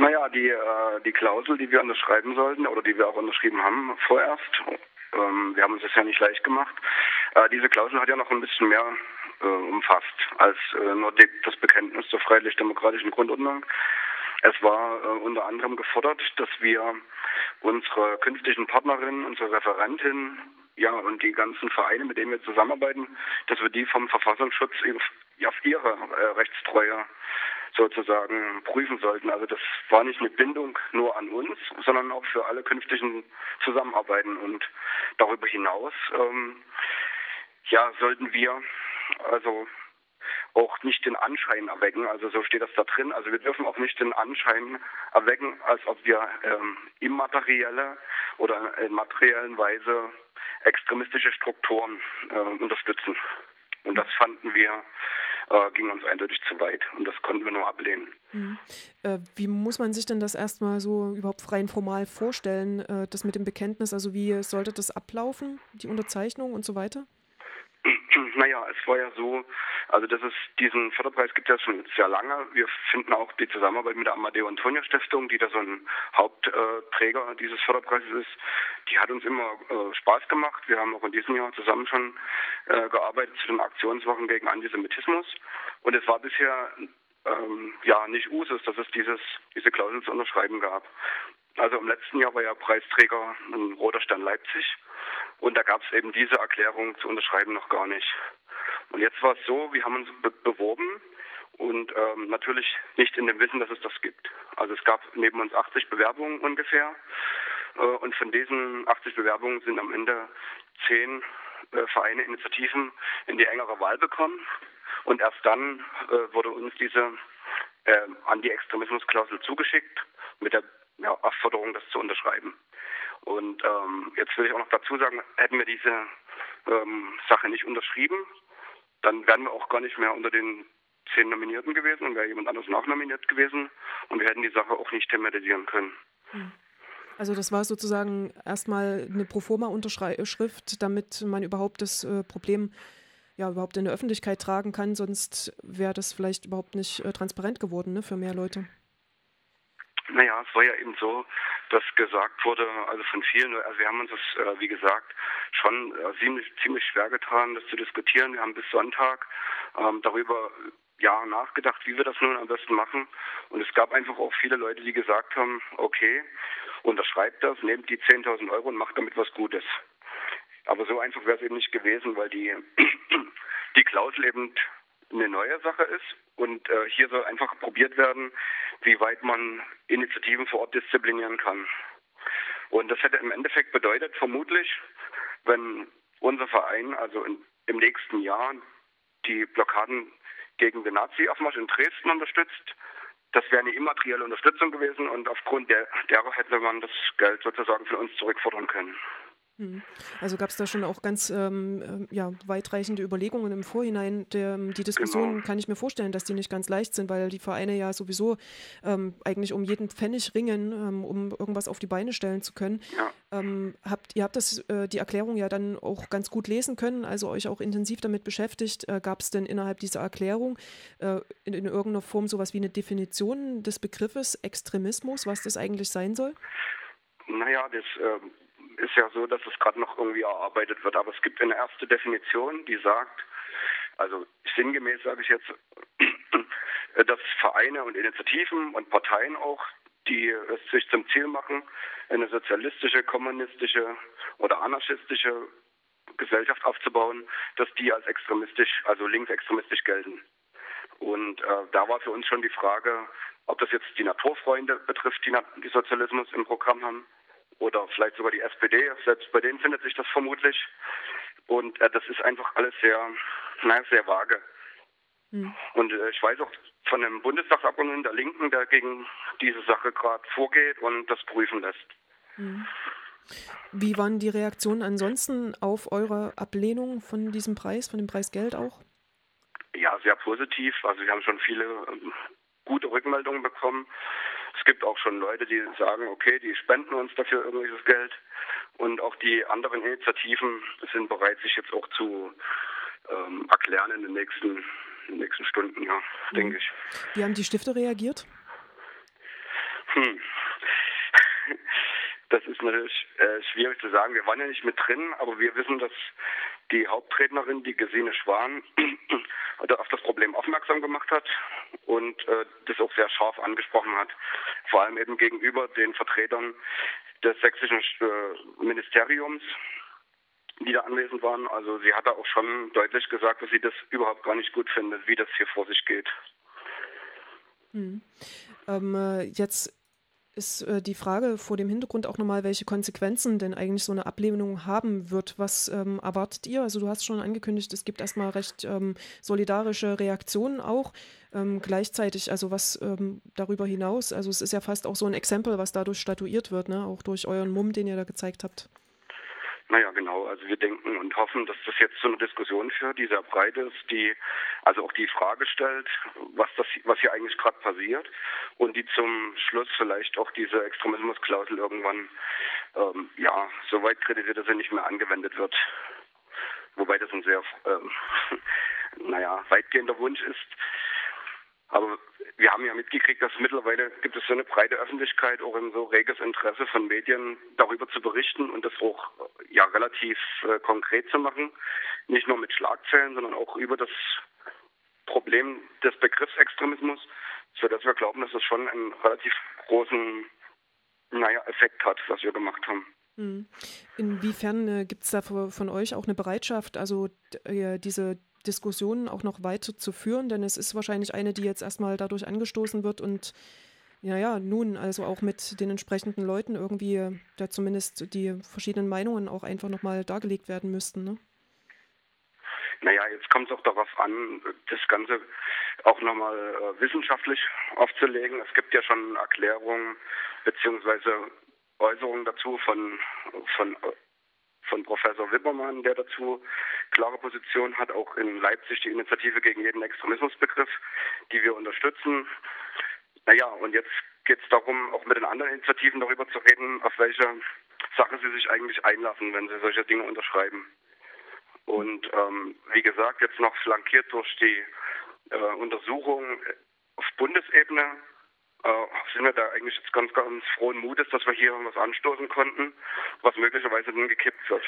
Naja, die, äh, die Klausel, die wir unterschreiben sollten oder die wir auch unterschrieben haben vorerst, ähm, wir haben uns das ja nicht leicht gemacht, äh, diese Klausel hat ja noch ein bisschen mehr äh, umfasst als äh, nur die, das Bekenntnis zur freiheitlich-demokratischen Grundordnung. Es war äh, unter anderem gefordert, dass wir unsere künftigen Partnerinnen, unsere Referentin, ja, und die ganzen Vereine, mit denen wir zusammenarbeiten, dass wir die vom Verfassungsschutz auf ihre äh, Rechtstreue sozusagen prüfen sollten. Also das war nicht eine Bindung nur an uns, sondern auch für alle künftigen Zusammenarbeiten. Und darüber hinaus, ähm, ja, sollten wir also auch nicht den Anschein erwecken, also so steht das da drin, also wir dürfen auch nicht den Anschein erwecken, als ob wir ähm, immaterielle oder in materiellen Weise extremistische Strukturen äh, unterstützen. Und das fanden wir äh, ging uns eindeutig zu weit und das konnten wir nur ablehnen. Mhm. Äh, wie muss man sich denn das erstmal so überhaupt rein formal vorstellen, äh, das mit dem Bekenntnis? Also wie sollte das ablaufen, die Unterzeichnung und so weiter? Naja, es war ja so, also das ist diesen Förderpreis gibt es ja schon sehr lange. Wir finden auch die Zusammenarbeit mit der Amadeo Antonia Stiftung, die da so ein Hauptträger dieses Förderpreises ist, die hat uns immer äh, Spaß gemacht. Wir haben auch in diesem Jahr zusammen schon äh, gearbeitet zu den Aktionswochen gegen Antisemitismus. Und es war bisher ähm, ja nicht Usus, dass es dieses, diese Klausel zu unterschreiben gab. Also im letzten Jahr war ja Preisträger ein Roter Stern Leipzig und da gab es eben diese Erklärung zu unterschreiben noch gar nicht. Und jetzt war es so, wir haben uns be beworben und ähm, natürlich nicht in dem Wissen, dass es das gibt. Also es gab neben uns 80 Bewerbungen ungefähr äh, und von diesen 80 Bewerbungen sind am Ende 10 äh, Vereine, Initiativen in die engere Wahl bekommen und erst dann äh, wurde uns diese äh, Anti-Extremismus-Klausel zugeschickt mit der ja, Aufforderung, das zu unterschreiben. Und ähm, jetzt will ich auch noch dazu sagen, hätten wir diese ähm, Sache nicht unterschrieben, dann wären wir auch gar nicht mehr unter den zehn Nominierten gewesen und wäre jemand anderes nachnominiert gewesen und wir hätten die Sache auch nicht thematisieren können. Hm. Also das war sozusagen erstmal eine Proforma-Unterschrift, damit man überhaupt das äh, Problem ja überhaupt in der Öffentlichkeit tragen kann, sonst wäre das vielleicht überhaupt nicht äh, transparent geworden ne, für mehr Leute. Naja, es war ja eben so, dass gesagt wurde, also von vielen, also wir haben uns das, äh, wie gesagt, schon äh, ziemlich, ziemlich schwer getan, das zu diskutieren. Wir haben bis Sonntag ähm, darüber ja nachgedacht, wie wir das nun am besten machen. Und es gab einfach auch viele Leute, die gesagt haben, okay, unterschreibt das, nehmt die 10.000 Euro und macht damit was Gutes. Aber so einfach wäre es eben nicht gewesen, weil die, die Klausel eben eine neue Sache ist. Und äh, hier soll einfach probiert werden, wie weit man Initiativen vor Ort disziplinieren kann. Und das hätte im Endeffekt bedeutet, vermutlich, wenn unser Verein also in, im nächsten Jahr die Blockaden gegen den Nazi-Aufmarsch in Dresden unterstützt, das wäre eine immaterielle Unterstützung gewesen und aufgrund der, derer hätte man das Geld sozusagen von uns zurückfordern können. Hm. Also gab es da schon auch ganz ähm, äh, ja, weitreichende Überlegungen im Vorhinein. Der, ähm, die Diskussion genau. kann ich mir vorstellen, dass die nicht ganz leicht sind, weil die Vereine ja sowieso ähm, eigentlich um jeden Pfennig ringen, ähm, um irgendwas auf die Beine stellen zu können. Ja. Ähm, habt, ihr habt das, äh, die Erklärung ja dann auch ganz gut lesen können, also euch auch intensiv damit beschäftigt. Äh, gab es denn innerhalb dieser Erklärung äh, in, in irgendeiner Form sowas wie eine Definition des Begriffes Extremismus, was das eigentlich sein soll? Naja, das ähm, ist ja so, dass es gerade noch irgendwie erarbeitet wird. Aber es gibt eine erste Definition, die sagt, also sinngemäß sage ich jetzt, dass Vereine und Initiativen und Parteien auch, die es sich zum Ziel machen, eine sozialistische, kommunistische oder anarchistische Gesellschaft aufzubauen, dass die als extremistisch, also linksextremistisch gelten. Und äh, da war für uns schon die Frage, ob das jetzt die Naturfreunde betrifft, die, die Sozialismus im Programm haben, oder vielleicht sogar die SPD. Selbst bei denen findet sich das vermutlich. Und äh, das ist einfach alles sehr, naja, sehr vage. Mhm. Und äh, ich weiß auch von einem Bundestagsabgeordneten der Linken, der gegen diese Sache gerade vorgeht und das prüfen lässt. Mhm. Wie waren die Reaktionen ansonsten auf eure Ablehnung von diesem Preis, von dem Preisgeld auch? Ja, sehr positiv. Also wir haben schon viele ähm, gute Rückmeldungen bekommen. Es gibt auch schon Leute, die sagen, okay, die spenden uns dafür irgendwelches Geld. Und auch die anderen Initiativen sind bereit, sich jetzt auch zu ähm, erklären in den nächsten, in den nächsten Stunden, ja, mhm. denke ich. Wie haben die Stifter reagiert? Hm. Das ist natürlich äh, schwierig zu sagen. Wir waren ja nicht mit drin, aber wir wissen, dass die Hauptrednerin, die Gesine Schwan, auf das Problem aufmerksam gemacht hat und äh, das auch sehr scharf angesprochen hat. Vor allem eben gegenüber den Vertretern des sächsischen äh, Ministeriums, die da anwesend waren. Also sie hat da auch schon deutlich gesagt, dass sie das überhaupt gar nicht gut findet, wie das hier vor sich geht. Hm. Ähm, äh, jetzt ist äh, die Frage vor dem Hintergrund auch nochmal, welche Konsequenzen denn eigentlich so eine Ablehnung haben wird. Was ähm, erwartet ihr? Also du hast schon angekündigt, es gibt erstmal recht ähm, solidarische Reaktionen auch. Ähm, gleichzeitig, also was ähm, darüber hinaus, also es ist ja fast auch so ein Exempel, was dadurch statuiert wird, ne? auch durch euren Mumm, den ihr da gezeigt habt. Naja, genau. Also wir denken und hoffen, dass das jetzt zu einer Diskussion führt, die sehr breit ist, die also auch die Frage stellt, was das, was hier eigentlich gerade passiert und die zum Schluss vielleicht auch diese Extremismusklausel irgendwann ähm, ja so weit kritisiert, dass sie nicht mehr angewendet wird. Wobei das ein sehr ähm, naja weitgehender Wunsch ist. Aber wir haben ja mitgekriegt, dass mittlerweile gibt es so eine breite Öffentlichkeit, auch ein so reges Interesse von Medien, darüber zu berichten und das auch ja relativ äh, konkret zu machen. Nicht nur mit Schlagzeilen, sondern auch über das Problem des Begriffs Extremismus, sodass wir glauben, dass es schon einen relativ großen naja, Effekt hat, was wir gemacht haben. Hm. Inwiefern äh, gibt es da von euch auch eine Bereitschaft, also äh, diese Diskussionen auch noch weiter zu führen, denn es ist wahrscheinlich eine, die jetzt erstmal dadurch angestoßen wird und ja, ja, nun also auch mit den entsprechenden Leuten irgendwie, da zumindest die verschiedenen Meinungen auch einfach nochmal dargelegt werden müssten. Ne? Naja, jetzt kommt es auch darauf an, das Ganze auch nochmal äh, wissenschaftlich aufzulegen. Es gibt ja schon Erklärungen beziehungsweise Äußerungen dazu von, von von Professor Wippermann, der dazu klare Position hat, auch in Leipzig die Initiative gegen jeden Extremismusbegriff, die wir unterstützen. Naja, und jetzt geht es darum, auch mit den anderen Initiativen darüber zu reden, auf welche Sache sie sich eigentlich einlassen, wenn sie solche Dinge unterschreiben. Und ähm, wie gesagt, jetzt noch flankiert durch die äh, Untersuchung auf Bundesebene äh, sind wir da eigentlich jetzt ganz, ganz frohen Mutes, dass wir hier was anstoßen konnten, was möglicherweise dann gekippt wird.